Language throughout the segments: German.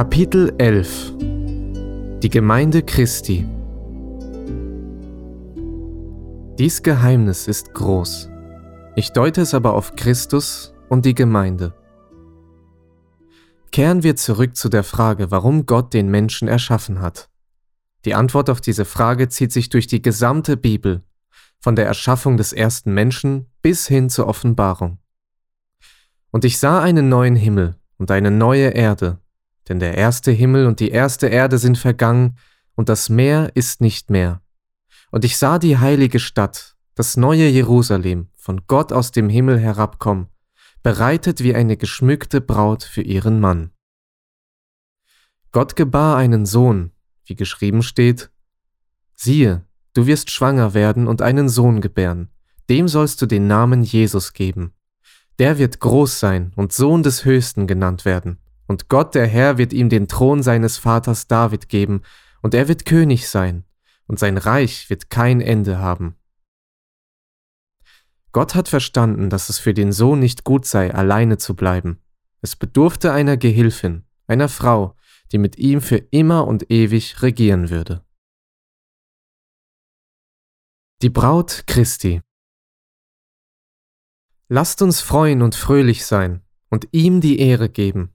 Kapitel 11 Die Gemeinde Christi Dies Geheimnis ist groß. Ich deute es aber auf Christus und die Gemeinde. Kehren wir zurück zu der Frage, warum Gott den Menschen erschaffen hat. Die Antwort auf diese Frage zieht sich durch die gesamte Bibel, von der Erschaffung des ersten Menschen bis hin zur Offenbarung. Und ich sah einen neuen Himmel und eine neue Erde, denn der erste Himmel und die erste Erde sind vergangen, und das Meer ist nicht mehr. Und ich sah die heilige Stadt, das neue Jerusalem, von Gott aus dem Himmel herabkommen, bereitet wie eine geschmückte Braut für ihren Mann. Gott gebar einen Sohn, wie geschrieben steht, siehe, du wirst schwanger werden und einen Sohn gebären, dem sollst du den Namen Jesus geben. Der wird groß sein und Sohn des Höchsten genannt werden und Gott der Herr wird ihm den Thron seines Vaters David geben, und er wird König sein, und sein Reich wird kein Ende haben. Gott hat verstanden, dass es für den Sohn nicht gut sei, alleine zu bleiben. Es bedurfte einer Gehilfin, einer Frau, die mit ihm für immer und ewig regieren würde. Die Braut Christi Lasst uns freuen und fröhlich sein und ihm die Ehre geben,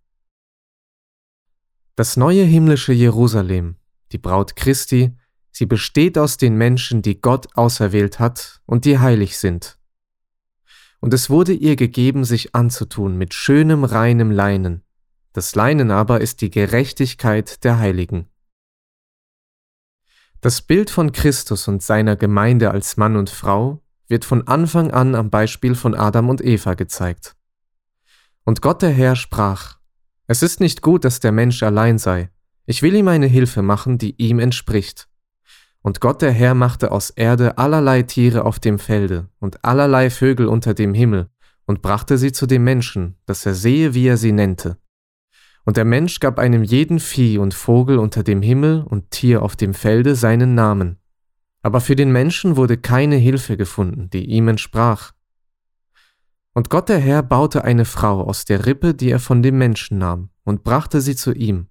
Das neue himmlische Jerusalem, die Braut Christi, sie besteht aus den Menschen, die Gott auserwählt hat und die heilig sind. Und es wurde ihr gegeben, sich anzutun mit schönem, reinem Leinen. Das Leinen aber ist die Gerechtigkeit der Heiligen. Das Bild von Christus und seiner Gemeinde als Mann und Frau wird von Anfang an am Beispiel von Adam und Eva gezeigt. Und Gott der Herr sprach, es ist nicht gut, dass der Mensch allein sei. Ich will ihm eine Hilfe machen, die ihm entspricht. Und Gott der Herr machte aus Erde allerlei Tiere auf dem Felde und allerlei Vögel unter dem Himmel und brachte sie zu dem Menschen, dass er sehe, wie er sie nennte. Und der Mensch gab einem jeden Vieh und Vogel unter dem Himmel und Tier auf dem Felde seinen Namen. Aber für den Menschen wurde keine Hilfe gefunden, die ihm entsprach. Und Gott der Herr baute eine Frau aus der Rippe, die er von dem Menschen nahm, und brachte sie zu ihm.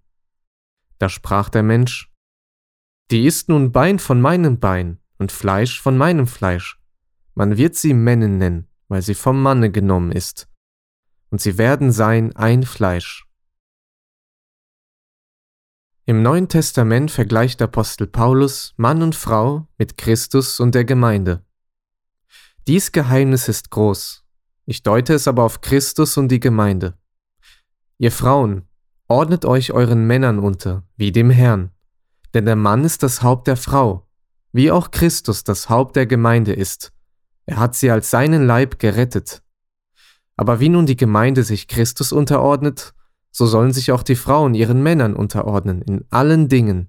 Da sprach der Mensch, Die ist nun Bein von meinem Bein und Fleisch von meinem Fleisch. Man wird sie Männin nennen, weil sie vom Manne genommen ist. Und sie werden sein ein Fleisch. Im Neuen Testament vergleicht Apostel Paulus Mann und Frau mit Christus und der Gemeinde. Dies Geheimnis ist groß, ich deute es aber auf Christus und die Gemeinde. Ihr Frauen, ordnet euch euren Männern unter, wie dem Herrn. Denn der Mann ist das Haupt der Frau, wie auch Christus das Haupt der Gemeinde ist. Er hat sie als seinen Leib gerettet. Aber wie nun die Gemeinde sich Christus unterordnet, so sollen sich auch die Frauen ihren Männern unterordnen in allen Dingen.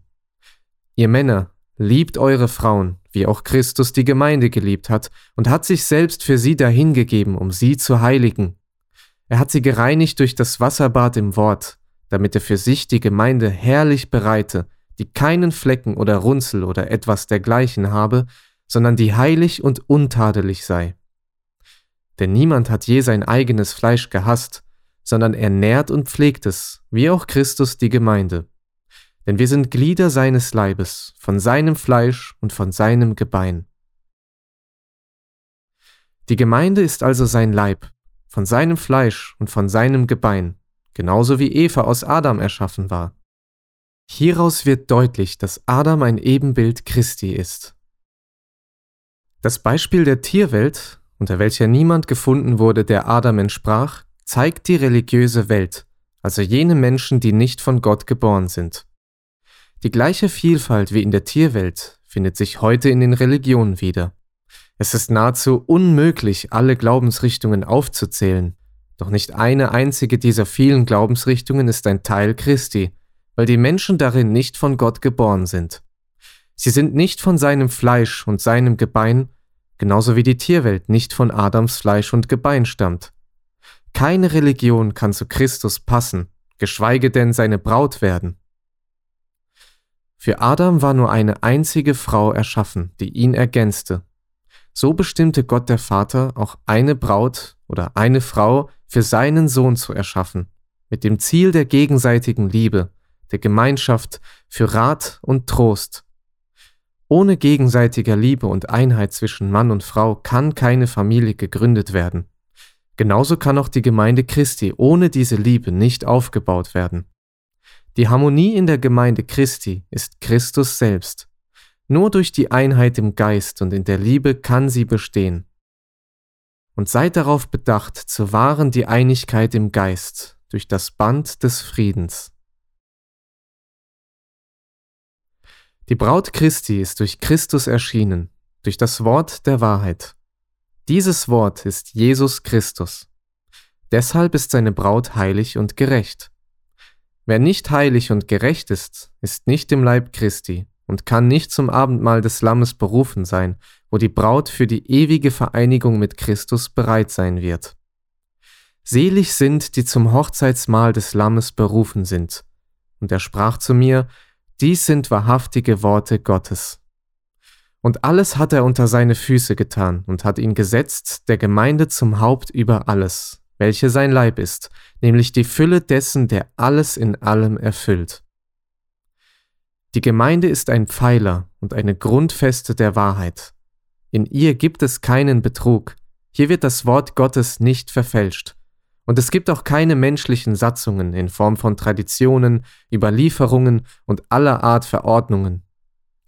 Ihr Männer, liebt eure Frauen, wie auch Christus die Gemeinde geliebt hat und hat sich selbst für sie dahingegeben, um sie zu heiligen. Er hat sie gereinigt durch das Wasserbad im Wort, damit er für sich die Gemeinde herrlich bereite, die keinen Flecken oder Runzel oder etwas dergleichen habe, sondern die heilig und untadelig sei. Denn niemand hat je sein eigenes Fleisch gehasst, sondern er nährt und pflegt es, wie auch Christus die Gemeinde denn wir sind Glieder seines Leibes, von seinem Fleisch und von seinem Gebein. Die Gemeinde ist also sein Leib, von seinem Fleisch und von seinem Gebein, genauso wie Eva aus Adam erschaffen war. Hieraus wird deutlich, dass Adam ein Ebenbild Christi ist. Das Beispiel der Tierwelt, unter welcher niemand gefunden wurde, der Adam entsprach, zeigt die religiöse Welt, also jene Menschen, die nicht von Gott geboren sind. Die gleiche Vielfalt wie in der Tierwelt findet sich heute in den Religionen wieder. Es ist nahezu unmöglich, alle Glaubensrichtungen aufzuzählen, doch nicht eine einzige dieser vielen Glaubensrichtungen ist ein Teil Christi, weil die Menschen darin nicht von Gott geboren sind. Sie sind nicht von seinem Fleisch und seinem Gebein, genauso wie die Tierwelt nicht von Adams Fleisch und Gebein stammt. Keine Religion kann zu Christus passen, geschweige denn seine Braut werden. Für Adam war nur eine einzige Frau erschaffen, die ihn ergänzte. So bestimmte Gott der Vater auch eine Braut oder eine Frau für seinen Sohn zu erschaffen, mit dem Ziel der gegenseitigen Liebe, der Gemeinschaft, für Rat und Trost. Ohne gegenseitiger Liebe und Einheit zwischen Mann und Frau kann keine Familie gegründet werden. Genauso kann auch die Gemeinde Christi ohne diese Liebe nicht aufgebaut werden. Die Harmonie in der Gemeinde Christi ist Christus selbst. Nur durch die Einheit im Geist und in der Liebe kann sie bestehen. Und seid darauf bedacht, zu wahren die Einigkeit im Geist durch das Band des Friedens. Die Braut Christi ist durch Christus erschienen, durch das Wort der Wahrheit. Dieses Wort ist Jesus Christus. Deshalb ist seine Braut heilig und gerecht. Wer nicht heilig und gerecht ist, ist nicht im Leib Christi und kann nicht zum Abendmahl des Lammes berufen sein, wo die Braut für die ewige Vereinigung mit Christus bereit sein wird. Selig sind, die zum Hochzeitsmahl des Lammes berufen sind. Und er sprach zu mir, dies sind wahrhaftige Worte Gottes. Und alles hat er unter seine Füße getan und hat ihn gesetzt, der Gemeinde zum Haupt über alles, welche sein Leib ist, nämlich die Fülle dessen, der alles in allem erfüllt. Die Gemeinde ist ein Pfeiler und eine Grundfeste der Wahrheit. In ihr gibt es keinen Betrug, hier wird das Wort Gottes nicht verfälscht. Und es gibt auch keine menschlichen Satzungen in Form von Traditionen, Überlieferungen und aller Art Verordnungen.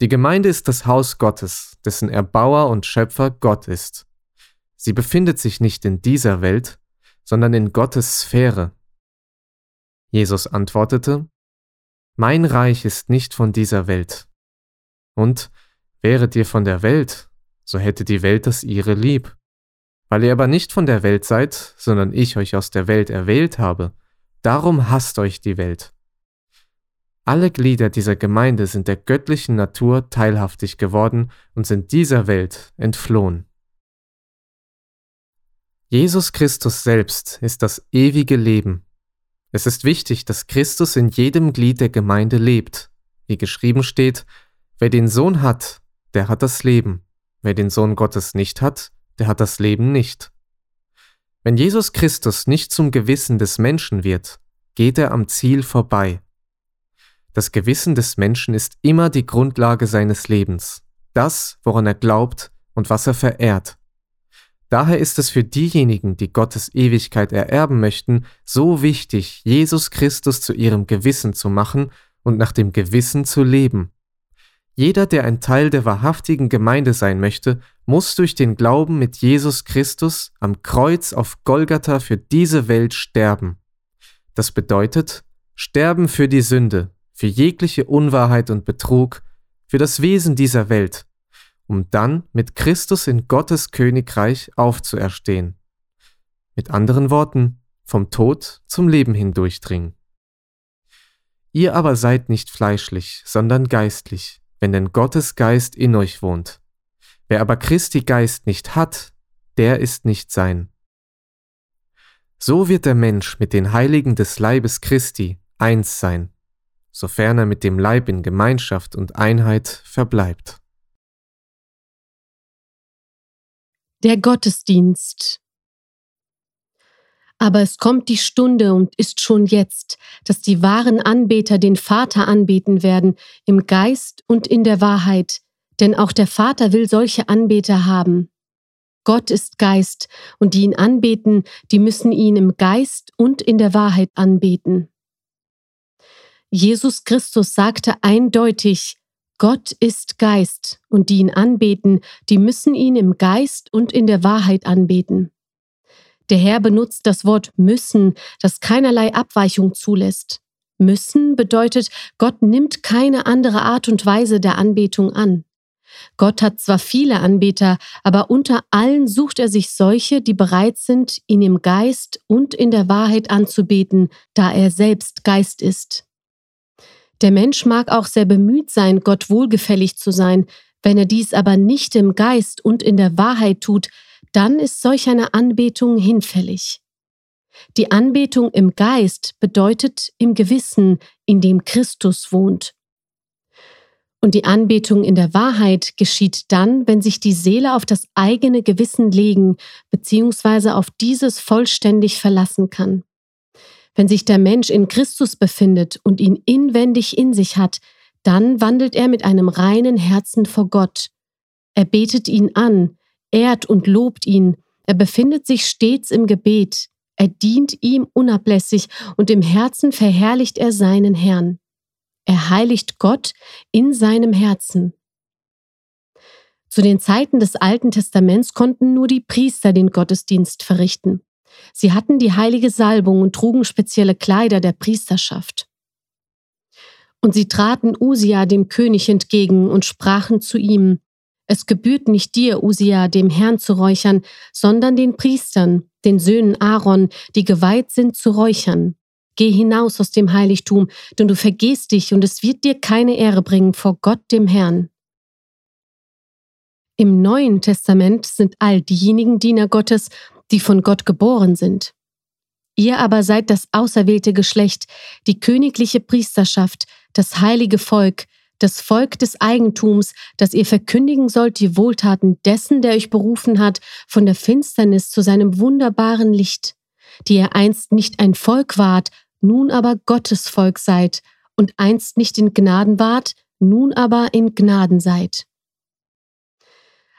Die Gemeinde ist das Haus Gottes, dessen Erbauer und Schöpfer Gott ist. Sie befindet sich nicht in dieser Welt, sondern in Gottes Sphäre. Jesus antwortete, Mein Reich ist nicht von dieser Welt. Und wäret ihr von der Welt, so hätte die Welt das ihre lieb. Weil ihr aber nicht von der Welt seid, sondern ich euch aus der Welt erwählt habe, darum hasst euch die Welt. Alle Glieder dieser Gemeinde sind der göttlichen Natur teilhaftig geworden und sind dieser Welt entflohen. Jesus Christus selbst ist das ewige Leben. Es ist wichtig, dass Christus in jedem Glied der Gemeinde lebt. Wie geschrieben steht, wer den Sohn hat, der hat das Leben. Wer den Sohn Gottes nicht hat, der hat das Leben nicht. Wenn Jesus Christus nicht zum Gewissen des Menschen wird, geht er am Ziel vorbei. Das Gewissen des Menschen ist immer die Grundlage seines Lebens, das, woran er glaubt und was er verehrt. Daher ist es für diejenigen, die Gottes Ewigkeit ererben möchten, so wichtig, Jesus Christus zu ihrem Gewissen zu machen und nach dem Gewissen zu leben. Jeder, der ein Teil der wahrhaftigen Gemeinde sein möchte, muss durch den Glauben mit Jesus Christus am Kreuz auf Golgatha für diese Welt sterben. Das bedeutet, sterben für die Sünde, für jegliche Unwahrheit und Betrug, für das Wesen dieser Welt, um dann mit Christus in Gottes Königreich aufzuerstehen. Mit anderen Worten, vom Tod zum Leben hindurchdringen. Ihr aber seid nicht fleischlich, sondern geistlich, wenn denn Gottes Geist in euch wohnt. Wer aber Christi Geist nicht hat, der ist nicht sein. So wird der Mensch mit den Heiligen des Leibes Christi eins sein, sofern er mit dem Leib in Gemeinschaft und Einheit verbleibt. Der Gottesdienst. Aber es kommt die Stunde und ist schon jetzt, dass die wahren Anbeter den Vater anbeten werden, im Geist und in der Wahrheit, denn auch der Vater will solche Anbeter haben. Gott ist Geist, und die ihn anbeten, die müssen ihn im Geist und in der Wahrheit anbeten. Jesus Christus sagte eindeutig, Gott ist Geist, und die ihn anbeten, die müssen ihn im Geist und in der Wahrheit anbeten. Der Herr benutzt das Wort müssen, das keinerlei Abweichung zulässt. Müssen bedeutet, Gott nimmt keine andere Art und Weise der Anbetung an. Gott hat zwar viele Anbeter, aber unter allen sucht er sich solche, die bereit sind, ihn im Geist und in der Wahrheit anzubeten, da er selbst Geist ist. Der Mensch mag auch sehr bemüht sein, Gott wohlgefällig zu sein, wenn er dies aber nicht im Geist und in der Wahrheit tut, dann ist solch eine Anbetung hinfällig. Die Anbetung im Geist bedeutet im Gewissen, in dem Christus wohnt. Und die Anbetung in der Wahrheit geschieht dann, wenn sich die Seele auf das eigene Gewissen legen bzw. auf dieses vollständig verlassen kann. Wenn sich der Mensch in Christus befindet und ihn inwendig in sich hat, dann wandelt er mit einem reinen Herzen vor Gott. Er betet ihn an, ehrt und lobt ihn, er befindet sich stets im Gebet, er dient ihm unablässig und im Herzen verherrlicht er seinen Herrn. Er heiligt Gott in seinem Herzen. Zu den Zeiten des Alten Testaments konnten nur die Priester den Gottesdienst verrichten. Sie hatten die heilige Salbung und trugen spezielle Kleider der Priesterschaft. Und sie traten Usia dem König entgegen und sprachen zu ihm, es gebührt nicht dir, Usia, dem Herrn zu räuchern, sondern den Priestern, den Söhnen Aaron, die geweiht sind zu räuchern. Geh hinaus aus dem Heiligtum, denn du vergehst dich und es wird dir keine Ehre bringen vor Gott dem Herrn. Im Neuen Testament sind all diejenigen Diener Gottes, die von Gott geboren sind. Ihr aber seid das auserwählte Geschlecht, die königliche Priesterschaft, das heilige Volk, das Volk des Eigentums, das ihr verkündigen sollt die Wohltaten dessen, der euch berufen hat, von der Finsternis zu seinem wunderbaren Licht, die ihr einst nicht ein Volk wart, nun aber Gottes Volk seid, und einst nicht in Gnaden wart, nun aber in Gnaden seid.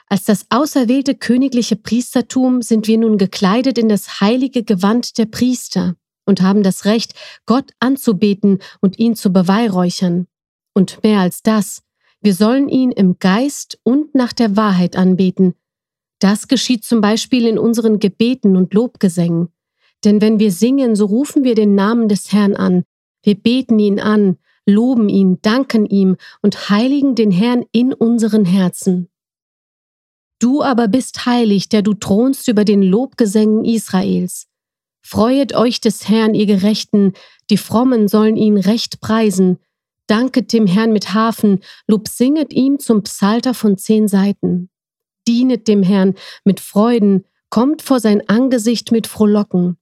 Als das auserwählte königliche Priestertum sind wir nun gekleidet in das heilige Gewand der Priester und haben das Recht, Gott anzubeten und ihn zu beweihräuchern. Und mehr als das, wir sollen ihn im Geist und nach der Wahrheit anbeten. Das geschieht zum Beispiel in unseren Gebeten und Lobgesängen. Denn wenn wir singen, so rufen wir den Namen des Herrn an. Wir beten ihn an, loben ihn, danken ihm und heiligen den Herrn in unseren Herzen. Du aber bist heilig, der du thronst über den Lobgesängen Israels. Freuet euch des Herrn, ihr Gerechten, die Frommen sollen ihn recht preisen. Danket dem Herrn mit Hafen, Lob singet ihm zum Psalter von zehn Seiten. Dienet dem Herrn mit Freuden, kommt vor sein Angesicht mit Frohlocken.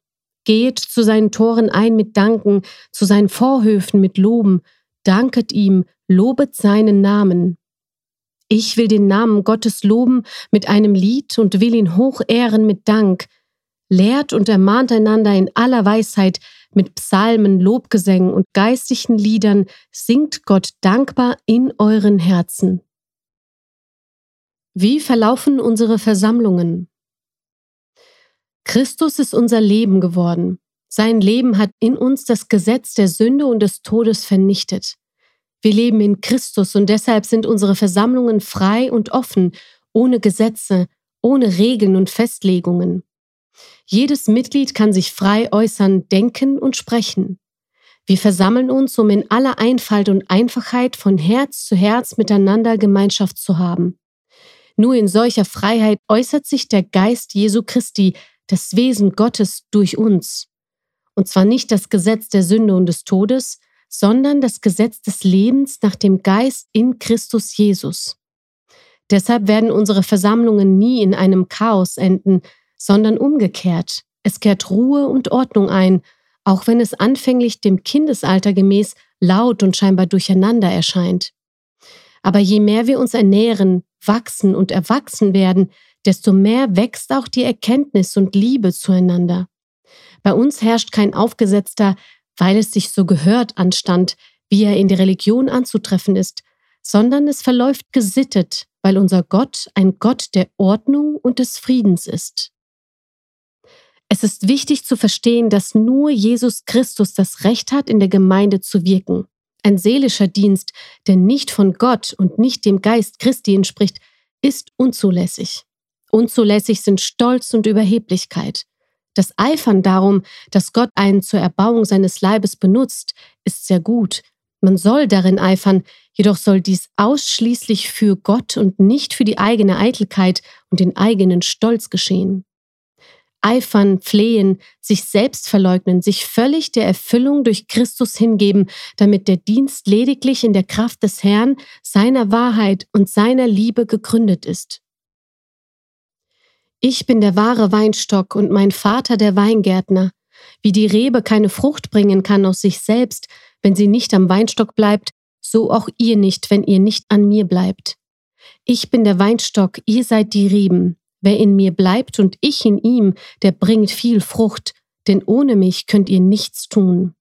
Geht zu seinen Toren ein mit Danken, zu seinen Vorhöfen mit Loben, danket ihm, lobet seinen Namen. Ich will den Namen Gottes loben mit einem Lied und will ihn hoch ehren mit Dank. Lehrt und ermahnt einander in aller Weisheit, mit Psalmen, Lobgesängen und geistlichen Liedern singt Gott dankbar in euren Herzen. Wie verlaufen unsere Versammlungen? Christus ist unser Leben geworden. Sein Leben hat in uns das Gesetz der Sünde und des Todes vernichtet. Wir leben in Christus und deshalb sind unsere Versammlungen frei und offen, ohne Gesetze, ohne Regeln und Festlegungen. Jedes Mitglied kann sich frei äußern, denken und sprechen. Wir versammeln uns, um in aller Einfalt und Einfachheit von Herz zu Herz miteinander Gemeinschaft zu haben. Nur in solcher Freiheit äußert sich der Geist Jesu Christi, das Wesen Gottes durch uns. Und zwar nicht das Gesetz der Sünde und des Todes, sondern das Gesetz des Lebens nach dem Geist in Christus Jesus. Deshalb werden unsere Versammlungen nie in einem Chaos enden, sondern umgekehrt. Es kehrt Ruhe und Ordnung ein, auch wenn es anfänglich dem Kindesalter gemäß laut und scheinbar durcheinander erscheint. Aber je mehr wir uns ernähren, wachsen und erwachsen werden, desto mehr wächst auch die Erkenntnis und Liebe zueinander. Bei uns herrscht kein aufgesetzter, weil es sich so gehört, Anstand, wie er in der Religion anzutreffen ist, sondern es verläuft gesittet, weil unser Gott ein Gott der Ordnung und des Friedens ist. Es ist wichtig zu verstehen, dass nur Jesus Christus das Recht hat, in der Gemeinde zu wirken. Ein seelischer Dienst, der nicht von Gott und nicht dem Geist Christi entspricht, ist unzulässig. Unzulässig sind Stolz und Überheblichkeit. Das Eifern darum, dass Gott einen zur Erbauung seines Leibes benutzt, ist sehr gut. Man soll darin eifern, jedoch soll dies ausschließlich für Gott und nicht für die eigene Eitelkeit und den eigenen Stolz geschehen. eifern, flehen, sich selbst verleugnen, sich völlig der Erfüllung durch Christus hingeben, damit der Dienst lediglich in der Kraft des Herrn, seiner Wahrheit und seiner Liebe gegründet ist. Ich bin der wahre Weinstock und mein Vater der Weingärtner. Wie die Rebe keine Frucht bringen kann aus sich selbst, wenn sie nicht am Weinstock bleibt, so auch ihr nicht, wenn ihr nicht an mir bleibt. Ich bin der Weinstock, ihr seid die Reben. Wer in mir bleibt und ich in ihm, der bringt viel Frucht, denn ohne mich könnt ihr nichts tun.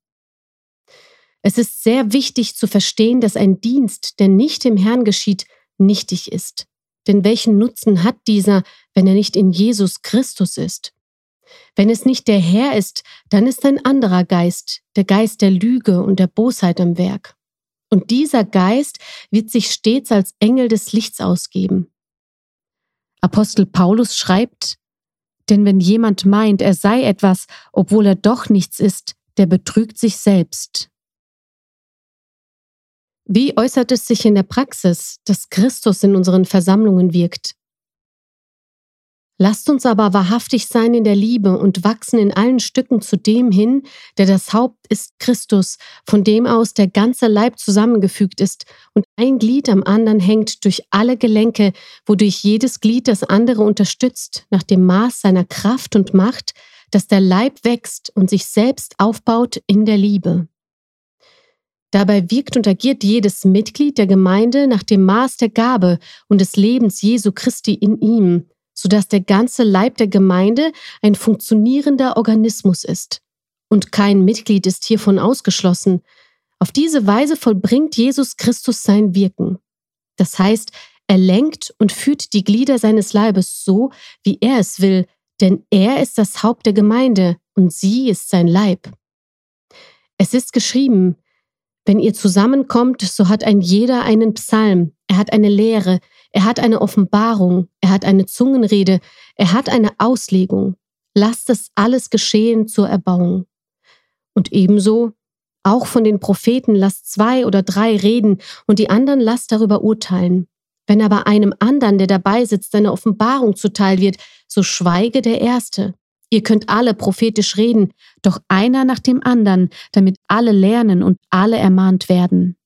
Es ist sehr wichtig zu verstehen, dass ein Dienst, der nicht im Herrn geschieht, nichtig ist. Denn welchen Nutzen hat dieser, wenn er nicht in Jesus Christus ist? Wenn es nicht der Herr ist, dann ist ein anderer Geist, der Geist der Lüge und der Bosheit am Werk. Und dieser Geist wird sich stets als Engel des Lichts ausgeben. Apostel Paulus schreibt, denn wenn jemand meint, er sei etwas, obwohl er doch nichts ist, der betrügt sich selbst. Wie äußert es sich in der Praxis, dass Christus in unseren Versammlungen wirkt? Lasst uns aber wahrhaftig sein in der Liebe und wachsen in allen Stücken zu dem hin, der das Haupt ist Christus, von dem aus der ganze Leib zusammengefügt ist und ein Glied am anderen hängt durch alle Gelenke, wodurch jedes Glied das andere unterstützt, nach dem Maß seiner Kraft und Macht, dass der Leib wächst und sich selbst aufbaut in der Liebe. Dabei wirkt und agiert jedes Mitglied der Gemeinde nach dem Maß der Gabe und des Lebens Jesu Christi in ihm, sodass der ganze Leib der Gemeinde ein funktionierender Organismus ist. Und kein Mitglied ist hiervon ausgeschlossen. Auf diese Weise vollbringt Jesus Christus sein Wirken. Das heißt, er lenkt und führt die Glieder seines Leibes so, wie er es will, denn er ist das Haupt der Gemeinde und sie ist sein Leib. Es ist geschrieben, wenn ihr zusammenkommt, so hat ein jeder einen Psalm, er hat eine Lehre, er hat eine Offenbarung, er hat eine Zungenrede, er hat eine Auslegung. Lasst es alles geschehen zur Erbauung. Und ebenso, auch von den Propheten lasst zwei oder drei reden und die anderen lasst darüber urteilen. Wenn aber einem anderen, der dabei sitzt, eine Offenbarung zuteil wird, so schweige der Erste. Ihr könnt alle prophetisch reden, doch einer nach dem anderen, damit alle lernen und alle ermahnt werden.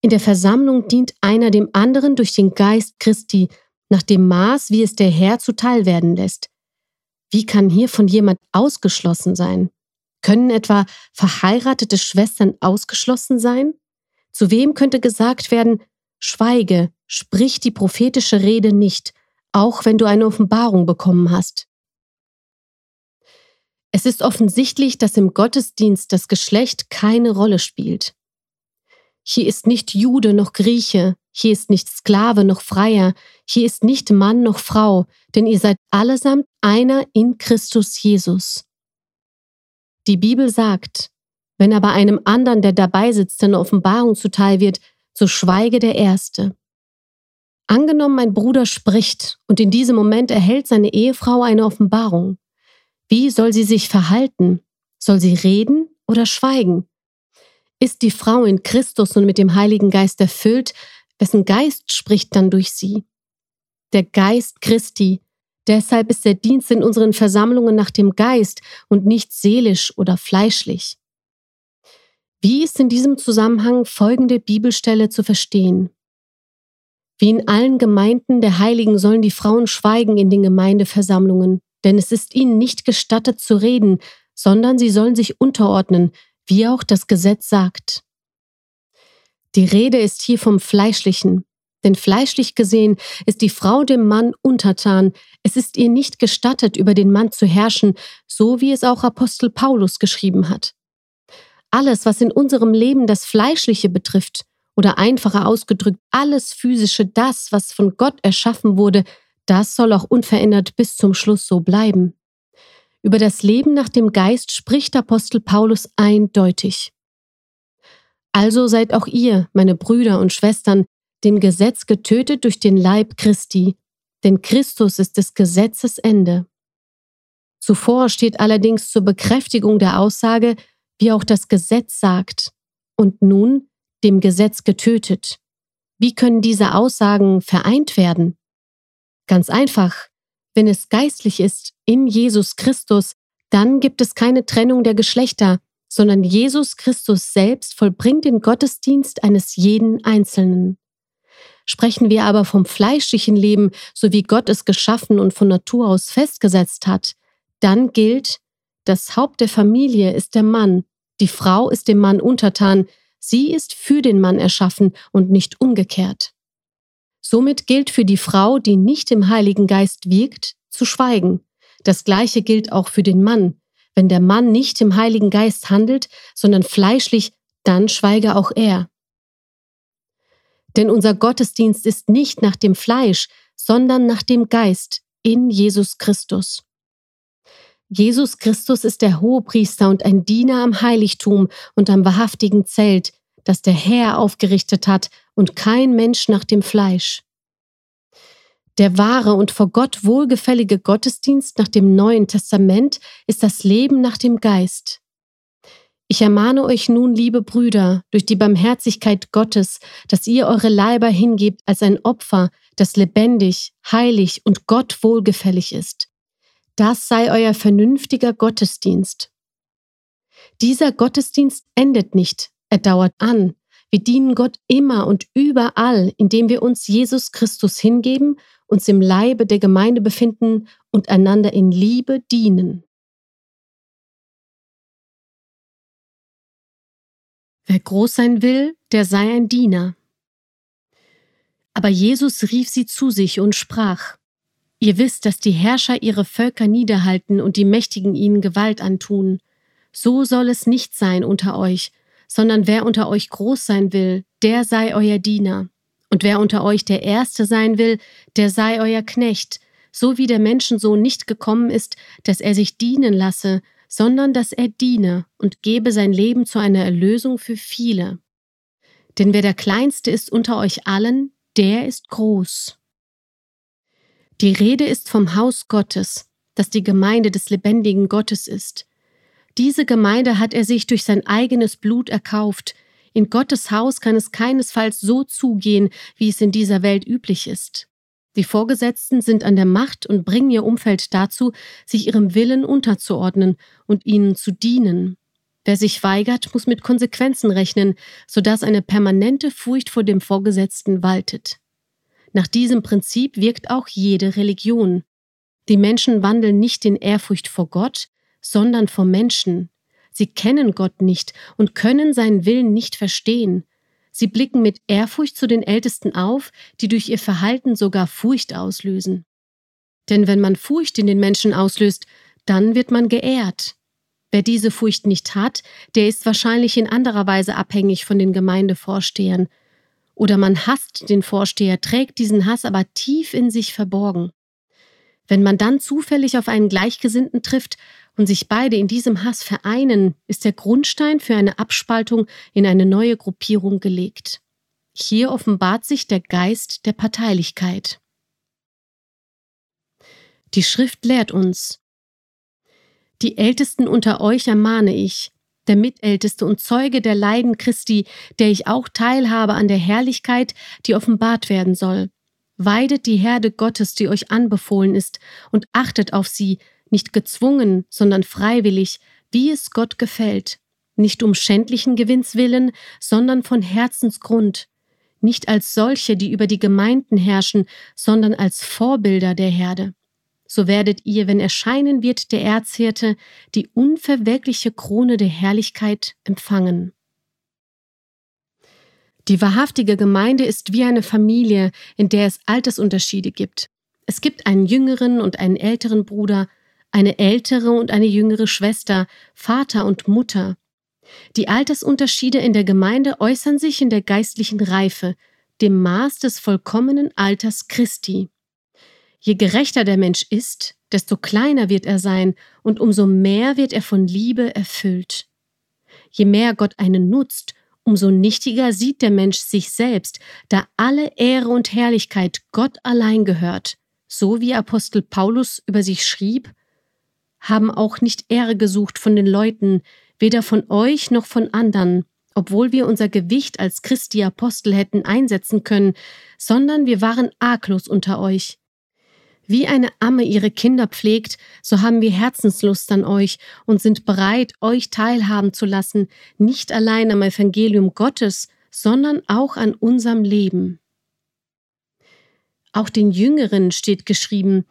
In der Versammlung dient einer dem anderen durch den Geist Christi, nach dem Maß, wie es der Herr zuteil werden lässt. Wie kann hier von jemand ausgeschlossen sein? Können etwa verheiratete Schwestern ausgeschlossen sein? Zu wem könnte gesagt werden, schweige, sprich die prophetische Rede nicht, auch wenn du eine Offenbarung bekommen hast? Es ist offensichtlich, dass im Gottesdienst das Geschlecht keine Rolle spielt. Hier ist nicht Jude noch Grieche, hier ist nicht Sklave noch Freier, hier ist nicht Mann noch Frau, denn ihr seid allesamt einer in Christus Jesus. Die Bibel sagt, wenn aber einem anderen, der dabei sitzt, eine Offenbarung zuteil wird, so schweige der Erste. Angenommen, mein Bruder spricht und in diesem Moment erhält seine Ehefrau eine Offenbarung. Wie soll sie sich verhalten? Soll sie reden oder schweigen? Ist die Frau in Christus und mit dem Heiligen Geist erfüllt, wessen Geist spricht dann durch sie? Der Geist Christi. Deshalb ist der Dienst in unseren Versammlungen nach dem Geist und nicht seelisch oder fleischlich. Wie ist in diesem Zusammenhang folgende Bibelstelle zu verstehen? Wie in allen Gemeinden der Heiligen sollen die Frauen schweigen in den Gemeindeversammlungen, denn es ist ihnen nicht gestattet zu reden, sondern sie sollen sich unterordnen, wie auch das Gesetz sagt. Die Rede ist hier vom Fleischlichen, denn fleischlich gesehen ist die Frau dem Mann untertan, es ist ihr nicht gestattet, über den Mann zu herrschen, so wie es auch Apostel Paulus geschrieben hat. Alles, was in unserem Leben das Fleischliche betrifft, oder einfacher ausgedrückt, alles Physische, das, was von Gott erschaffen wurde, das soll auch unverändert bis zum Schluss so bleiben. Über das Leben nach dem Geist spricht Apostel Paulus eindeutig. Also seid auch ihr, meine Brüder und Schwestern, dem Gesetz getötet durch den Leib Christi, denn Christus ist des Gesetzes Ende. Zuvor steht allerdings zur Bekräftigung der Aussage, wie auch das Gesetz sagt, und nun dem Gesetz getötet. Wie können diese Aussagen vereint werden? Ganz einfach, Wenn es geistlich ist, in Jesus Christus, dann gibt es keine Trennung der Geschlechter, sondern Jesus Christus selbst vollbringt den Gottesdienst eines jeden Einzelnen. Sprechen wir aber vom fleischlichen Leben, so wie Gott es geschaffen und von Natur aus festgesetzt hat, dann gilt, das Haupt der Familie ist der Mann, die Frau ist dem Mann untertan, sie ist für den Mann erschaffen und nicht umgekehrt. Somit gilt für die Frau, die nicht im Heiligen Geist wirkt, zu schweigen. Das gleiche gilt auch für den Mann. Wenn der Mann nicht im Heiligen Geist handelt, sondern fleischlich, dann schweige auch er. Denn unser Gottesdienst ist nicht nach dem Fleisch, sondern nach dem Geist in Jesus Christus. Jesus Christus ist der Hohepriester und ein Diener am Heiligtum und am wahrhaftigen Zelt, das der Herr aufgerichtet hat und kein Mensch nach dem Fleisch. Der wahre und vor Gott wohlgefällige Gottesdienst nach dem Neuen Testament ist das Leben nach dem Geist. Ich ermahne euch nun, liebe Brüder, durch die Barmherzigkeit Gottes, dass ihr eure Leiber hingebt als ein Opfer, das lebendig, heilig und Gott wohlgefällig ist. Das sei euer vernünftiger Gottesdienst. Dieser Gottesdienst endet nicht, er dauert an. Wir dienen Gott immer und überall, indem wir uns Jesus Christus hingeben, uns im Leibe der Gemeinde befinden und einander in Liebe dienen. Wer groß sein will, der sei ein Diener. Aber Jesus rief sie zu sich und sprach, Ihr wisst, dass die Herrscher ihre Völker niederhalten und die Mächtigen ihnen Gewalt antun. So soll es nicht sein unter euch, sondern wer unter euch groß sein will, der sei euer Diener. Und wer unter euch der Erste sein will, der sei euer Knecht, so wie der Menschensohn nicht gekommen ist, dass er sich dienen lasse, sondern dass er diene und gebe sein Leben zu einer Erlösung für viele. Denn wer der Kleinste ist unter euch allen, der ist groß. Die Rede ist vom Haus Gottes, das die Gemeinde des lebendigen Gottes ist. Diese Gemeinde hat er sich durch sein eigenes Blut erkauft. In Gottes Haus kann es keinesfalls so zugehen, wie es in dieser Welt üblich ist. Die Vorgesetzten sind an der Macht und bringen ihr Umfeld dazu, sich ihrem Willen unterzuordnen und ihnen zu dienen. Wer sich weigert, muss mit Konsequenzen rechnen, sodass eine permanente Furcht vor dem Vorgesetzten waltet. Nach diesem Prinzip wirkt auch jede Religion. Die Menschen wandeln nicht in Ehrfurcht vor Gott, sondern vor Menschen. Sie kennen Gott nicht und können seinen Willen nicht verstehen. Sie blicken mit Ehrfurcht zu den Ältesten auf, die durch ihr Verhalten sogar Furcht auslösen. Denn wenn man Furcht in den Menschen auslöst, dann wird man geehrt. Wer diese Furcht nicht hat, der ist wahrscheinlich in anderer Weise abhängig von den Gemeindevorstehern, oder man hasst den Vorsteher, trägt diesen Hass aber tief in sich verborgen. Wenn man dann zufällig auf einen Gleichgesinnten trifft und sich beide in diesem Hass vereinen, ist der Grundstein für eine Abspaltung in eine neue Gruppierung gelegt. Hier offenbart sich der Geist der Parteilichkeit. Die Schrift lehrt uns, die Ältesten unter euch ermahne ich, der Mitälteste und Zeuge der Leiden Christi, der ich auch teilhabe an der Herrlichkeit, die offenbart werden soll. Weidet die Herde Gottes, die euch anbefohlen ist, und achtet auf sie, nicht gezwungen, sondern freiwillig, wie es Gott gefällt, nicht um schändlichen Gewinns willen, sondern von Herzensgrund, nicht als solche, die über die Gemeinden herrschen, sondern als Vorbilder der Herde. So werdet ihr, wenn erscheinen wird der Erzhirte, die unverwirkliche Krone der Herrlichkeit empfangen. Die wahrhaftige Gemeinde ist wie eine Familie, in der es Altersunterschiede gibt. Es gibt einen jüngeren und einen älteren Bruder, eine ältere und eine jüngere Schwester, Vater und Mutter. Die Altersunterschiede in der Gemeinde äußern sich in der geistlichen Reife, dem Maß des vollkommenen Alters Christi. Je gerechter der Mensch ist, desto kleiner wird er sein und umso mehr wird er von Liebe erfüllt. Je mehr Gott einen nutzt, umso nichtiger sieht der Mensch sich selbst, da alle Ehre und Herrlichkeit Gott allein gehört. So wie Apostel Paulus über sich schrieb, haben auch nicht Ehre gesucht von den Leuten, weder von euch noch von anderen, obwohl wir unser Gewicht als Christi Apostel hätten einsetzen können, sondern wir waren arglos unter euch. Wie eine Amme ihre Kinder pflegt, so haben wir Herzenslust an euch und sind bereit, euch teilhaben zu lassen, nicht allein am Evangelium Gottes, sondern auch an unserem Leben. Auch den Jüngeren steht geschrieben,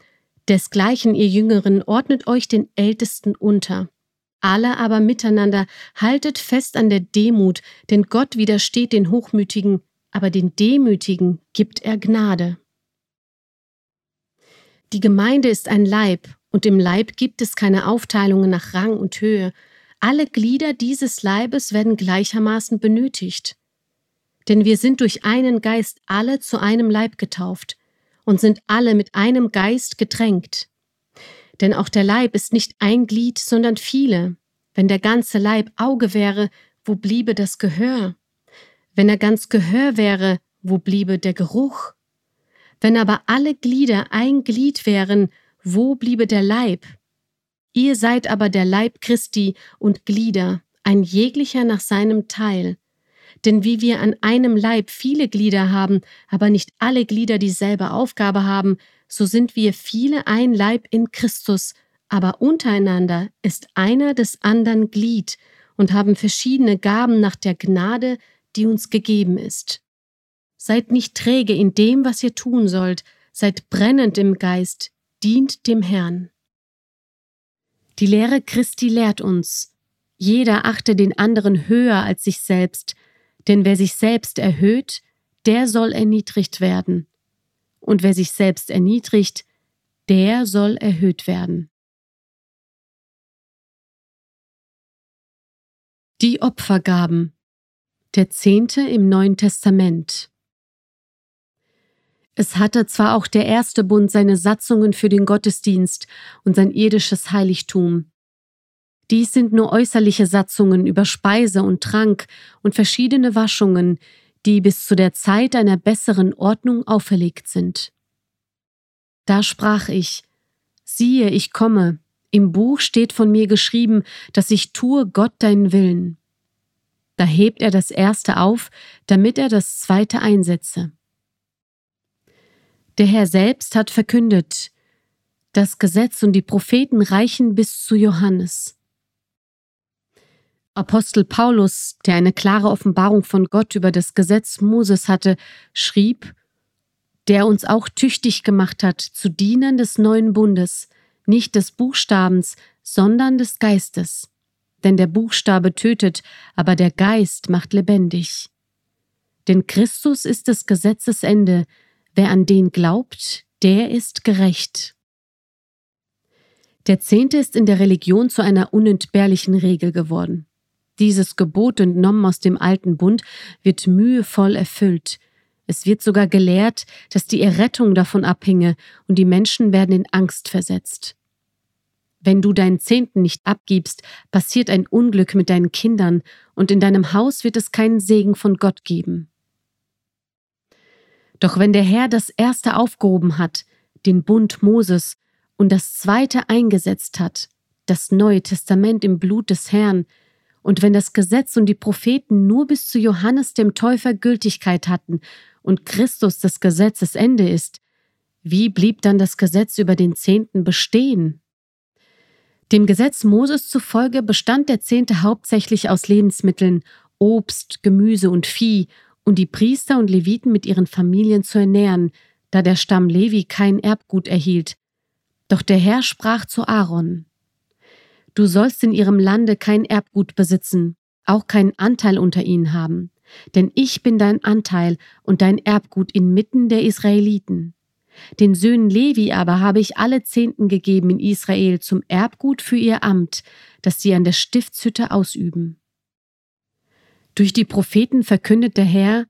desgleichen ihr Jüngeren ordnet euch den Ältesten unter. Alle aber miteinander haltet fest an der Demut, denn Gott widersteht den Hochmütigen, aber den Demütigen gibt er Gnade. Die Gemeinde ist ein Leib, und im Leib gibt es keine Aufteilungen nach Rang und Höhe. Alle Glieder dieses Leibes werden gleichermaßen benötigt. Denn wir sind durch einen Geist alle zu einem Leib getauft und sind alle mit einem Geist getränkt. Denn auch der Leib ist nicht ein Glied, sondern viele. Wenn der ganze Leib Auge wäre, wo bliebe das Gehör? Wenn er ganz Gehör wäre, wo bliebe der Geruch? Wenn aber alle Glieder ein Glied wären, wo bliebe der Leib? Ihr seid aber der Leib Christi und Glieder, ein jeglicher nach seinem Teil. Denn wie wir an einem Leib viele Glieder haben, aber nicht alle Glieder dieselbe Aufgabe haben, so sind wir viele ein Leib in Christus, aber untereinander ist einer des anderen Glied und haben verschiedene Gaben nach der Gnade, die uns gegeben ist. Seid nicht träge in dem, was ihr tun sollt, seid brennend im Geist, dient dem Herrn. Die Lehre Christi lehrt uns, jeder achte den anderen höher als sich selbst, denn wer sich selbst erhöht, der soll erniedrigt werden, und wer sich selbst erniedrigt, der soll erhöht werden. Die Opfergaben. Der Zehnte im Neuen Testament. Es hatte zwar auch der erste Bund seine Satzungen für den Gottesdienst und sein irdisches Heiligtum. Dies sind nur äußerliche Satzungen über Speise und Trank und verschiedene Waschungen, die bis zu der Zeit einer besseren Ordnung auferlegt sind. Da sprach ich, siehe, ich komme, im Buch steht von mir geschrieben, dass ich tue Gott deinen Willen. Da hebt er das erste auf, damit er das zweite einsetze. Der Herr selbst hat verkündet, das Gesetz und die Propheten reichen bis zu Johannes. Apostel Paulus, der eine klare Offenbarung von Gott über das Gesetz Moses hatte, schrieb, der uns auch tüchtig gemacht hat zu Dienern des neuen Bundes, nicht des Buchstabens, sondern des Geistes. Denn der Buchstabe tötet, aber der Geist macht lebendig. Denn Christus ist des Gesetzes Ende, Wer an den glaubt, der ist gerecht. Der Zehnte ist in der Religion zu einer unentbehrlichen Regel geworden. Dieses Gebot, entnommen aus dem alten Bund, wird mühevoll erfüllt. Es wird sogar gelehrt, dass die Errettung davon abhinge und die Menschen werden in Angst versetzt. Wenn du deinen Zehnten nicht abgibst, passiert ein Unglück mit deinen Kindern und in deinem Haus wird es keinen Segen von Gott geben. Doch wenn der Herr das erste aufgehoben hat, den Bund Moses, und das zweite eingesetzt hat, das Neue Testament im Blut des Herrn, und wenn das Gesetz und die Propheten nur bis zu Johannes dem Täufer Gültigkeit hatten und Christus das Gesetzes Ende ist, wie blieb dann das Gesetz über den Zehnten bestehen? Dem Gesetz Moses zufolge bestand der Zehnte hauptsächlich aus Lebensmitteln, Obst, Gemüse und Vieh und die Priester und Leviten mit ihren Familien zu ernähren, da der Stamm Levi kein Erbgut erhielt. Doch der Herr sprach zu Aaron, Du sollst in ihrem Lande kein Erbgut besitzen, auch keinen Anteil unter ihnen haben, denn ich bin dein Anteil und dein Erbgut inmitten der Israeliten. Den Söhnen Levi aber habe ich alle Zehnten gegeben in Israel zum Erbgut für ihr Amt, das sie an der Stiftshütte ausüben. Durch die Propheten verkündet der Herr,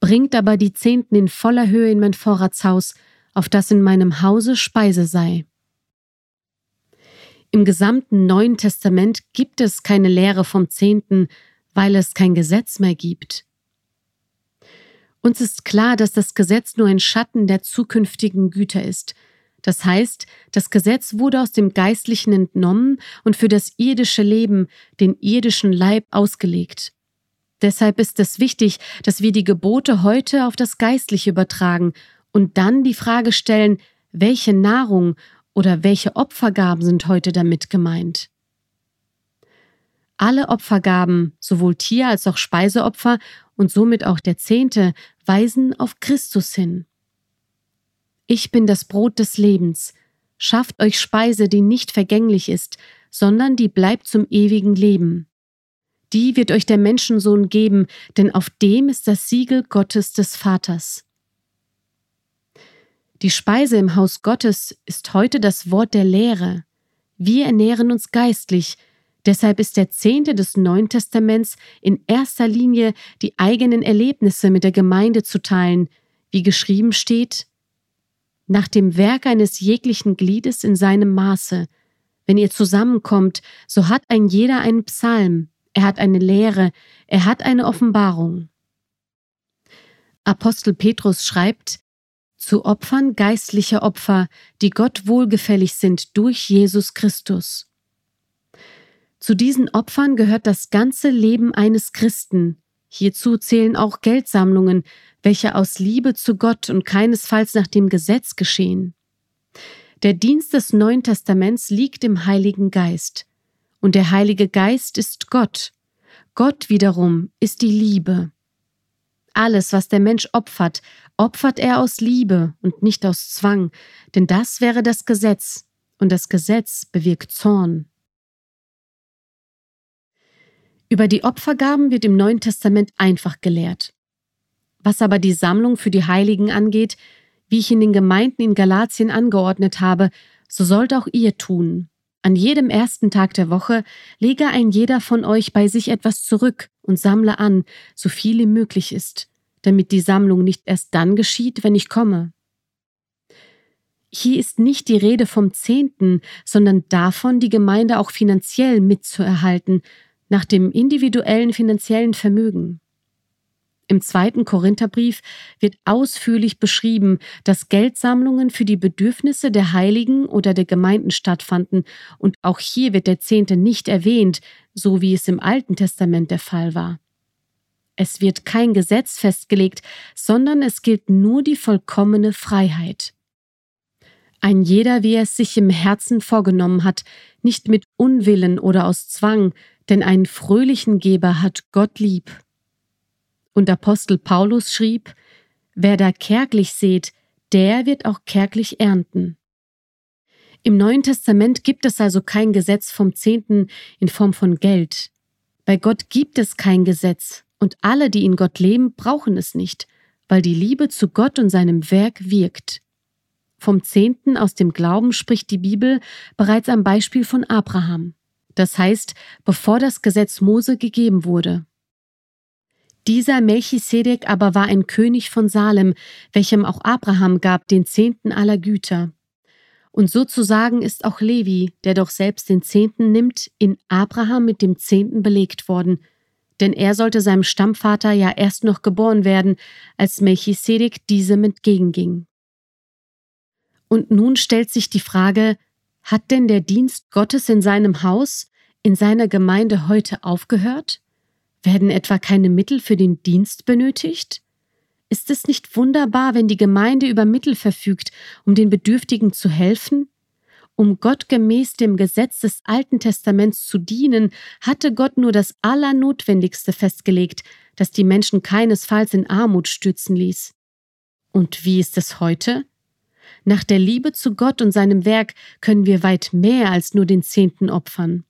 bringt aber die Zehnten in voller Höhe in mein Vorratshaus, auf das in meinem Hause Speise sei. Im gesamten Neuen Testament gibt es keine Lehre vom Zehnten, weil es kein Gesetz mehr gibt. Uns ist klar, dass das Gesetz nur ein Schatten der zukünftigen Güter ist. Das heißt, das Gesetz wurde aus dem Geistlichen entnommen und für das irdische Leben, den irdischen Leib ausgelegt. Deshalb ist es wichtig, dass wir die Gebote heute auf das Geistliche übertragen und dann die Frage stellen, welche Nahrung oder welche Opfergaben sind heute damit gemeint? Alle Opfergaben, sowohl Tier- als auch Speiseopfer und somit auch der Zehnte, weisen auf Christus hin. Ich bin das Brot des Lebens. Schafft euch Speise, die nicht vergänglich ist, sondern die bleibt zum ewigen Leben. Die wird euch der Menschensohn geben, denn auf dem ist das Siegel Gottes des Vaters. Die Speise im Haus Gottes ist heute das Wort der Lehre. Wir ernähren uns geistlich, deshalb ist der Zehnte des Neuen Testaments in erster Linie die eigenen Erlebnisse mit der Gemeinde zu teilen, wie geschrieben steht, nach dem Werk eines jeglichen Gliedes in seinem Maße. Wenn ihr zusammenkommt, so hat ein jeder einen Psalm, er hat eine Lehre, er hat eine Offenbarung. Apostel Petrus schreibt, zu Opfern geistliche Opfer, die Gott wohlgefällig sind durch Jesus Christus. Zu diesen Opfern gehört das ganze Leben eines Christen. Hierzu zählen auch Geldsammlungen, welche aus Liebe zu Gott und keinesfalls nach dem Gesetz geschehen. Der Dienst des Neuen Testaments liegt im Heiligen Geist. Und der Heilige Geist ist Gott. Gott wiederum ist die Liebe. Alles, was der Mensch opfert, opfert er aus Liebe und nicht aus Zwang, denn das wäre das Gesetz, und das Gesetz bewirkt Zorn. Über die Opfergaben wird im Neuen Testament einfach gelehrt. Was aber die Sammlung für die Heiligen angeht, wie ich in den Gemeinden in Galatien angeordnet habe, so sollt auch ihr tun. An jedem ersten Tag der Woche lege ein jeder von euch bei sich etwas zurück und sammle an, so viel ihm möglich ist, damit die Sammlung nicht erst dann geschieht, wenn ich komme. Hier ist nicht die Rede vom Zehnten, sondern davon, die Gemeinde auch finanziell mitzuerhalten, nach dem individuellen finanziellen Vermögen. Im zweiten Korintherbrief wird ausführlich beschrieben, dass Geldsammlungen für die Bedürfnisse der Heiligen oder der Gemeinden stattfanden, und auch hier wird der Zehnte nicht erwähnt, so wie es im Alten Testament der Fall war. Es wird kein Gesetz festgelegt, sondern es gilt nur die vollkommene Freiheit. Ein jeder, wie er es sich im Herzen vorgenommen hat, nicht mit Unwillen oder aus Zwang, denn einen fröhlichen Geber hat Gott lieb. Und Apostel Paulus schrieb, Wer da kärglich seht, der wird auch kärglich ernten. Im Neuen Testament gibt es also kein Gesetz vom Zehnten in Form von Geld. Bei Gott gibt es kein Gesetz, und alle, die in Gott leben, brauchen es nicht, weil die Liebe zu Gott und seinem Werk wirkt. Vom Zehnten aus dem Glauben spricht die Bibel bereits am Beispiel von Abraham. Das heißt, bevor das Gesetz Mose gegeben wurde. Dieser Melchisedek aber war ein König von Salem, welchem auch Abraham gab den Zehnten aller Güter. Und sozusagen ist auch Levi, der doch selbst den Zehnten nimmt, in Abraham mit dem Zehnten belegt worden, denn er sollte seinem Stammvater ja erst noch geboren werden, als Melchisedek diesem entgegenging. Und nun stellt sich die Frage, hat denn der Dienst Gottes in seinem Haus, in seiner Gemeinde heute aufgehört? Werden etwa keine Mittel für den Dienst benötigt? Ist es nicht wunderbar, wenn die Gemeinde über Mittel verfügt, um den Bedürftigen zu helfen? Um Gott gemäß dem Gesetz des Alten Testaments zu dienen, hatte Gott nur das Allernotwendigste festgelegt, das die Menschen keinesfalls in Armut stürzen ließ. Und wie ist es heute? Nach der Liebe zu Gott und seinem Werk können wir weit mehr als nur den Zehnten opfern.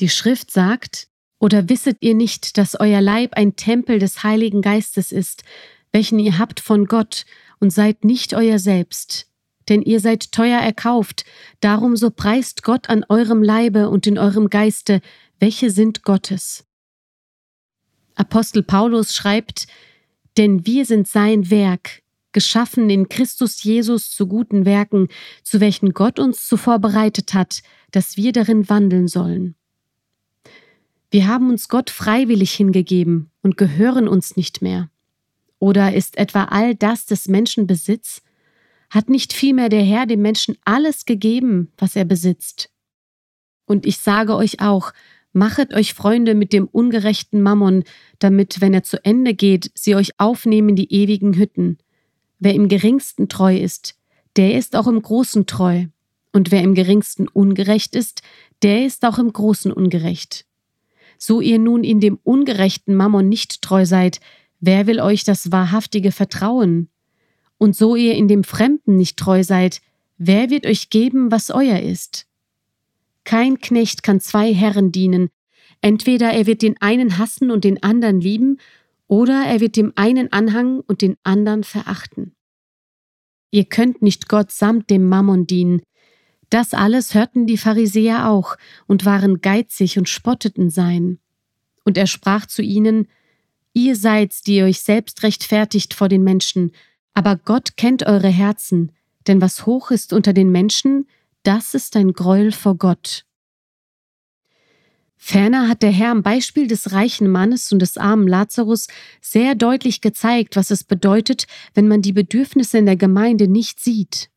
Die Schrift sagt, oder wisset ihr nicht, dass euer Leib ein Tempel des Heiligen Geistes ist, welchen ihr habt von Gott, und seid nicht euer selbst? Denn ihr seid teuer erkauft, darum so preist Gott an eurem Leibe und in eurem Geiste, welche sind Gottes. Apostel Paulus schreibt, denn wir sind sein Werk, geschaffen in Christus Jesus zu guten Werken, zu welchen Gott uns zuvor bereitet hat, dass wir darin wandeln sollen. Wir haben uns Gott freiwillig hingegeben und gehören uns nicht mehr. Oder ist etwa all das des Menschen Besitz? Hat nicht vielmehr der Herr dem Menschen alles gegeben, was er besitzt? Und ich sage euch auch, machet euch Freunde mit dem ungerechten Mammon, damit, wenn er zu Ende geht, sie euch aufnehmen die ewigen Hütten. Wer im geringsten treu ist, der ist auch im Großen treu. Und wer im geringsten ungerecht ist, der ist auch im Großen ungerecht. So ihr nun in dem ungerechten Mammon nicht treu seid, wer will euch das wahrhaftige vertrauen? Und so ihr in dem Fremden nicht treu seid, wer wird euch geben, was euer ist? Kein Knecht kann zwei Herren dienen, entweder er wird den einen hassen und den anderen lieben, oder er wird dem einen anhangen und den anderen verachten. Ihr könnt nicht Gott samt dem Mammon dienen, das alles hörten die Pharisäer auch und waren geizig und spotteten sein. Und er sprach zu ihnen, Ihr seid's, die euch selbst rechtfertigt vor den Menschen, aber Gott kennt eure Herzen, denn was hoch ist unter den Menschen, das ist ein Greuel vor Gott. Ferner hat der Herr am Beispiel des reichen Mannes und des armen Lazarus sehr deutlich gezeigt, was es bedeutet, wenn man die Bedürfnisse in der Gemeinde nicht sieht.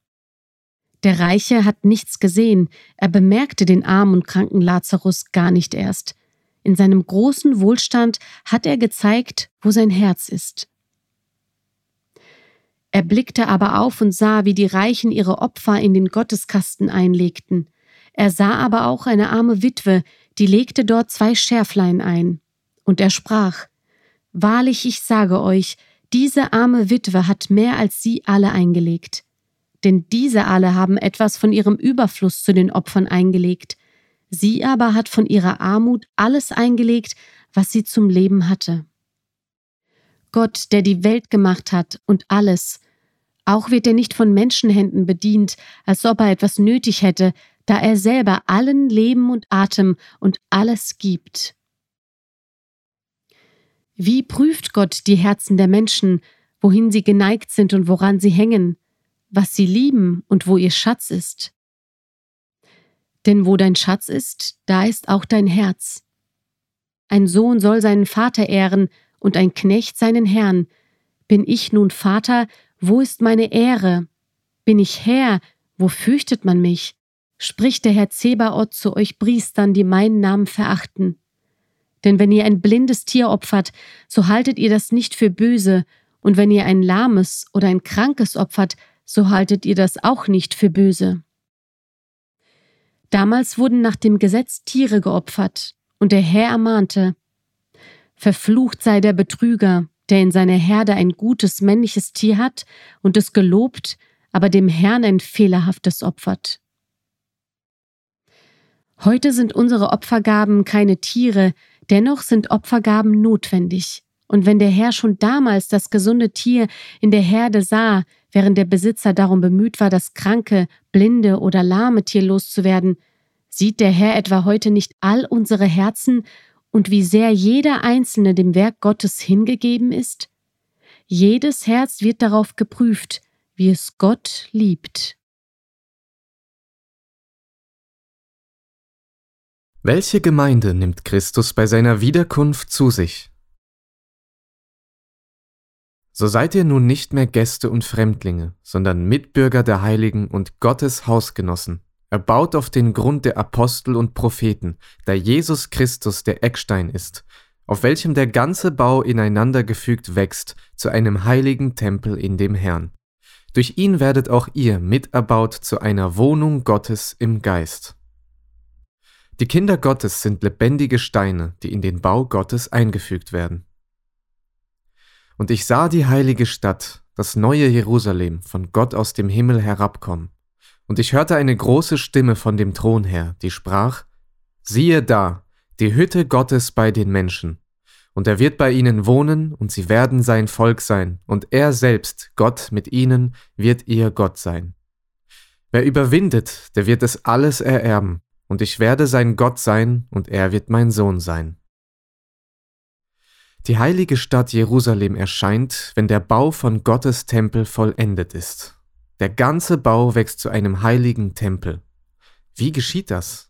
Der Reiche hat nichts gesehen, er bemerkte den armen und kranken Lazarus gar nicht erst. In seinem großen Wohlstand hat er gezeigt, wo sein Herz ist. Er blickte aber auf und sah, wie die Reichen ihre Opfer in den Gotteskasten einlegten. Er sah aber auch eine arme Witwe, die legte dort zwei Schärflein ein. Und er sprach, Wahrlich, ich sage euch, diese arme Witwe hat mehr als sie alle eingelegt denn diese alle haben etwas von ihrem Überfluss zu den Opfern eingelegt. Sie aber hat von ihrer Armut alles eingelegt, was sie zum Leben hatte. Gott, der die Welt gemacht hat und alles, auch wird er nicht von Menschenhänden bedient, als ob er etwas nötig hätte, da er selber allen Leben und Atem und alles gibt. Wie prüft Gott die Herzen der Menschen, wohin sie geneigt sind und woran sie hängen? Was sie lieben und wo ihr Schatz ist. Denn wo dein Schatz ist, da ist auch dein Herz. Ein Sohn soll seinen Vater ehren und ein Knecht seinen Herrn. Bin ich nun Vater, wo ist meine Ehre? Bin ich Herr, wo fürchtet man mich? Spricht der Herr Zebaoth zu euch Priestern, die meinen Namen verachten. Denn wenn ihr ein blindes Tier opfert, so haltet ihr das nicht für böse, und wenn ihr ein lahmes oder ein krankes opfert, so haltet ihr das auch nicht für böse. Damals wurden nach dem Gesetz Tiere geopfert, und der Herr ermahnte, Verflucht sei der Betrüger, der in seiner Herde ein gutes männliches Tier hat und es gelobt, aber dem Herrn ein fehlerhaftes opfert. Heute sind unsere Opfergaben keine Tiere, dennoch sind Opfergaben notwendig. Und wenn der Herr schon damals das gesunde Tier in der Herde sah, während der Besitzer darum bemüht war, das kranke, blinde oder lahme Tier loszuwerden, sieht der Herr etwa heute nicht all unsere Herzen und wie sehr jeder einzelne dem Werk Gottes hingegeben ist? Jedes Herz wird darauf geprüft, wie es Gott liebt. Welche Gemeinde nimmt Christus bei seiner Wiederkunft zu sich? So seid ihr nun nicht mehr Gäste und Fremdlinge, sondern Mitbürger der Heiligen und Gottes Hausgenossen, erbaut auf den Grund der Apostel und Propheten, da Jesus Christus der Eckstein ist, auf welchem der ganze Bau ineinandergefügt wächst zu einem heiligen Tempel in dem Herrn. Durch ihn werdet auch ihr miterbaut zu einer Wohnung Gottes im Geist. Die Kinder Gottes sind lebendige Steine, die in den Bau Gottes eingefügt werden. Und ich sah die heilige Stadt, das neue Jerusalem, von Gott aus dem Himmel herabkommen. Und ich hörte eine große Stimme von dem Thron her, die sprach, Siehe da, die Hütte Gottes bei den Menschen. Und er wird bei ihnen wohnen, und sie werden sein Volk sein, und er selbst, Gott mit ihnen, wird ihr Gott sein. Wer überwindet, der wird es alles ererben, und ich werde sein Gott sein, und er wird mein Sohn sein. Die heilige Stadt Jerusalem erscheint, wenn der Bau von Gottes Tempel vollendet ist. Der ganze Bau wächst zu einem heiligen Tempel. Wie geschieht das?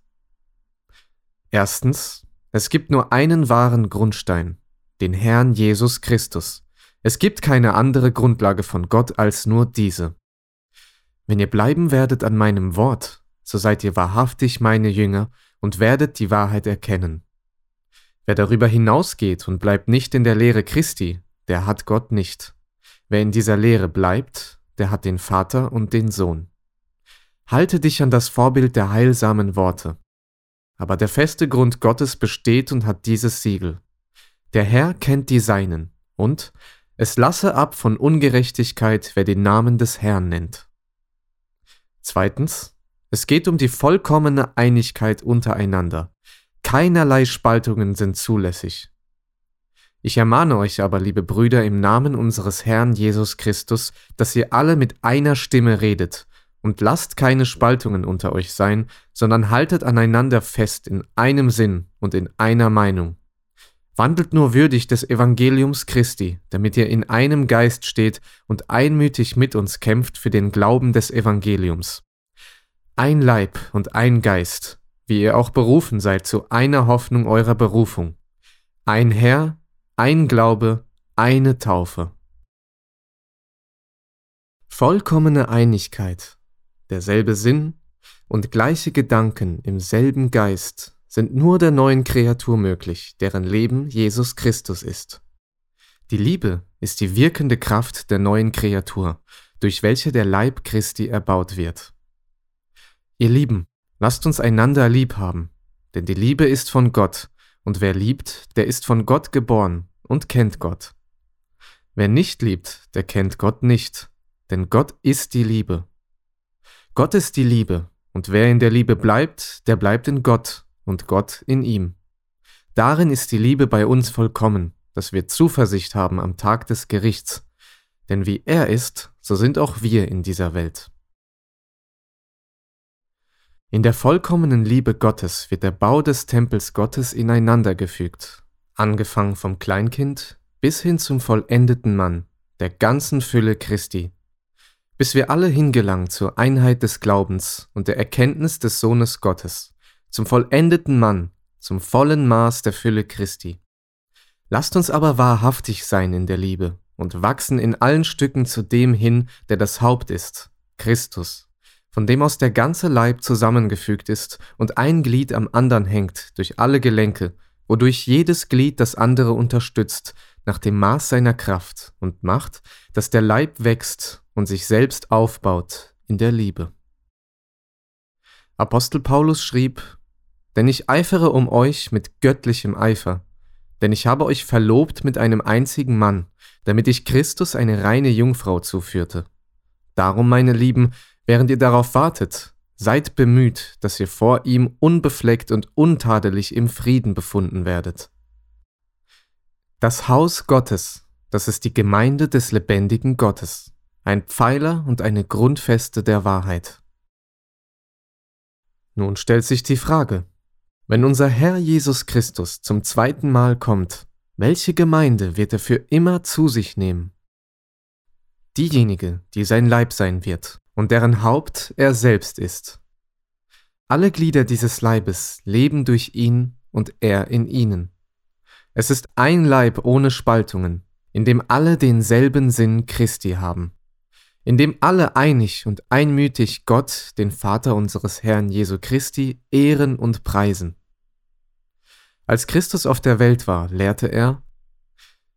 Erstens, es gibt nur einen wahren Grundstein, den Herrn Jesus Christus. Es gibt keine andere Grundlage von Gott als nur diese. Wenn ihr bleiben werdet an meinem Wort, so seid ihr wahrhaftig meine Jünger und werdet die Wahrheit erkennen. Wer darüber hinausgeht und bleibt nicht in der Lehre Christi, der hat Gott nicht. Wer in dieser Lehre bleibt, der hat den Vater und den Sohn. Halte dich an das Vorbild der heilsamen Worte. Aber der feste Grund Gottes besteht und hat dieses Siegel. Der Herr kennt die Seinen, und es lasse ab von Ungerechtigkeit, wer den Namen des Herrn nennt. Zweitens, es geht um die vollkommene Einigkeit untereinander. Keinerlei Spaltungen sind zulässig. Ich ermahne euch aber, liebe Brüder, im Namen unseres Herrn Jesus Christus, dass ihr alle mit einer Stimme redet und lasst keine Spaltungen unter euch sein, sondern haltet aneinander fest in einem Sinn und in einer Meinung. Wandelt nur würdig des Evangeliums Christi, damit ihr in einem Geist steht und einmütig mit uns kämpft für den Glauben des Evangeliums. Ein Leib und ein Geist, wie ihr auch berufen seid zu einer Hoffnung eurer Berufung. Ein Herr, ein Glaube, eine Taufe. Vollkommene Einigkeit, derselbe Sinn und gleiche Gedanken im selben Geist sind nur der neuen Kreatur möglich, deren Leben Jesus Christus ist. Die Liebe ist die wirkende Kraft der neuen Kreatur, durch welche der Leib Christi erbaut wird. Ihr Lieben, lasst uns einander lieb haben, denn die Liebe ist von Gott, und wer liebt, der ist von Gott geboren und kennt Gott. Wer nicht liebt, der kennt Gott nicht, denn Gott ist die Liebe. Gott ist die Liebe, und wer in der Liebe bleibt, der bleibt in Gott und Gott in ihm. Darin ist die Liebe bei uns vollkommen, dass wir Zuversicht haben am Tag des Gerichts. Denn wie er ist, so sind auch wir in dieser Welt. In der vollkommenen Liebe Gottes wird der Bau des Tempels Gottes ineinandergefügt, angefangen vom Kleinkind bis hin zum vollendeten Mann, der ganzen Fülle Christi, bis wir alle hingelangen zur Einheit des Glaubens und der Erkenntnis des Sohnes Gottes zum vollendeten Mann, zum vollen Maß der Fülle Christi. Lasst uns aber wahrhaftig sein in der Liebe und wachsen in allen Stücken zu dem hin, der das Haupt ist, Christus, von dem aus der ganze Leib zusammengefügt ist und ein Glied am andern hängt durch alle Gelenke, wodurch jedes Glied das andere unterstützt, nach dem Maß seiner Kraft und macht, dass der Leib wächst und sich selbst aufbaut in der Liebe. Apostel Paulus schrieb, denn ich eifere um euch mit göttlichem Eifer. Denn ich habe euch verlobt mit einem einzigen Mann, damit ich Christus eine reine Jungfrau zuführte. Darum, meine Lieben, während ihr darauf wartet, seid bemüht, dass ihr vor ihm unbefleckt und untadelig im Frieden befunden werdet. Das Haus Gottes, das ist die Gemeinde des lebendigen Gottes, ein Pfeiler und eine Grundfeste der Wahrheit. Nun stellt sich die Frage, wenn unser Herr Jesus Christus zum zweiten Mal kommt, welche Gemeinde wird er für immer zu sich nehmen? Diejenige, die sein Leib sein wird und deren Haupt er selbst ist. Alle Glieder dieses Leibes leben durch ihn und er in ihnen. Es ist ein Leib ohne Spaltungen, in dem alle denselben Sinn Christi haben, in dem alle einig und einmütig Gott, den Vater unseres Herrn Jesu Christi, ehren und preisen. Als Christus auf der Welt war, lehrte er,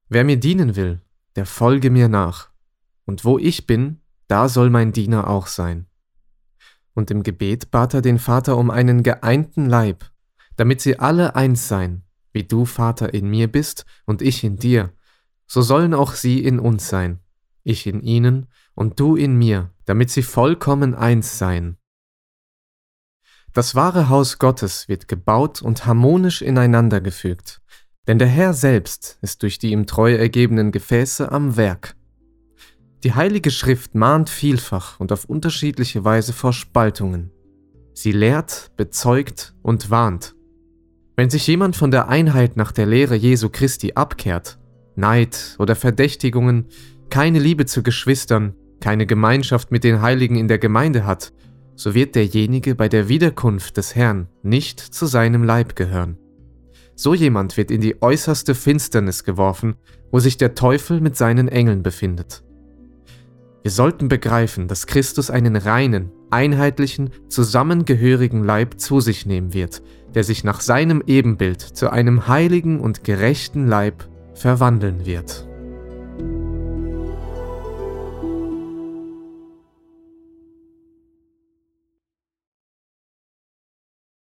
Wer mir dienen will, der folge mir nach, und wo ich bin, da soll mein Diener auch sein. Und im Gebet bat er den Vater um einen geeinten Leib, damit sie alle eins seien, wie du, Vater, in mir bist und ich in dir, so sollen auch sie in uns sein, ich in ihnen und du in mir, damit sie vollkommen eins seien. Das wahre Haus Gottes wird gebaut und harmonisch ineinander gefügt, denn der Herr selbst ist durch die ihm treu ergebenen Gefäße am Werk. Die Heilige Schrift mahnt vielfach und auf unterschiedliche Weise vor Spaltungen. Sie lehrt, bezeugt und warnt. Wenn sich jemand von der Einheit nach der Lehre Jesu Christi abkehrt, Neid oder Verdächtigungen, keine Liebe zu Geschwistern, keine Gemeinschaft mit den Heiligen in der Gemeinde hat, so wird derjenige bei der Wiederkunft des Herrn nicht zu seinem Leib gehören. So jemand wird in die äußerste Finsternis geworfen, wo sich der Teufel mit seinen Engeln befindet. Wir sollten begreifen, dass Christus einen reinen, einheitlichen, zusammengehörigen Leib zu sich nehmen wird, der sich nach seinem Ebenbild zu einem heiligen und gerechten Leib verwandeln wird.